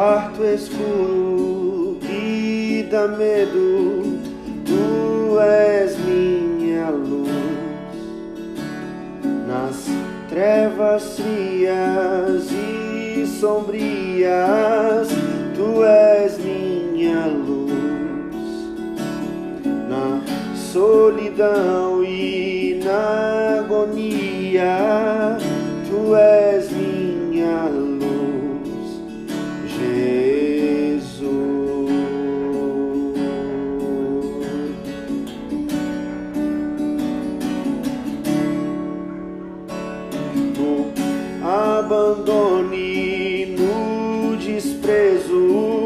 quarto escuro que dá medo, tu és minha luz. Nas trevas frias e sombrias, tu és minha luz. Na solidão e na agonia, tu és minha abandono e no desprezo,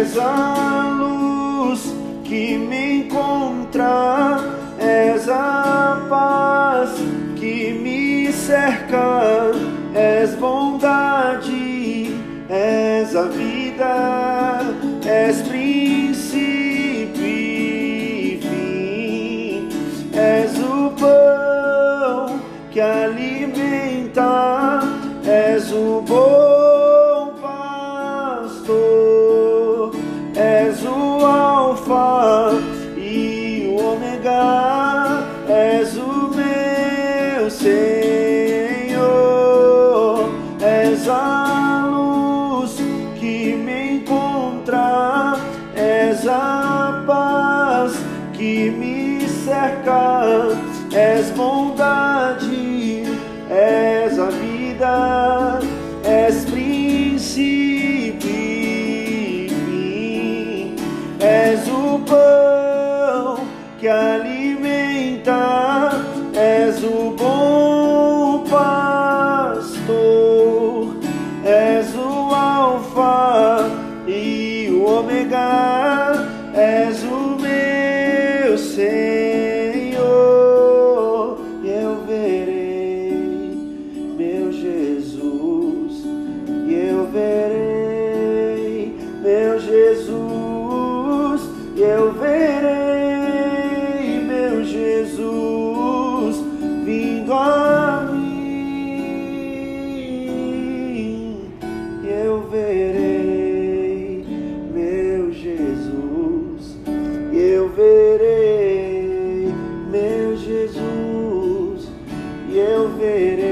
És a luz que me encontra, és a paz que me cerca, és bondade, és a vida, és princípio e fim, és o pão que alimenta, és o bom pastor, cerca, és bondade, és a vida, és princípio e fim, és o pão que alimenta, és o bom pastor, és o alfa e o ômega, és o meu Senhor, eu verei meu Jesus vindo a mim. Eu verei meu Jesus. Eu verei meu Jesus. Eu verei.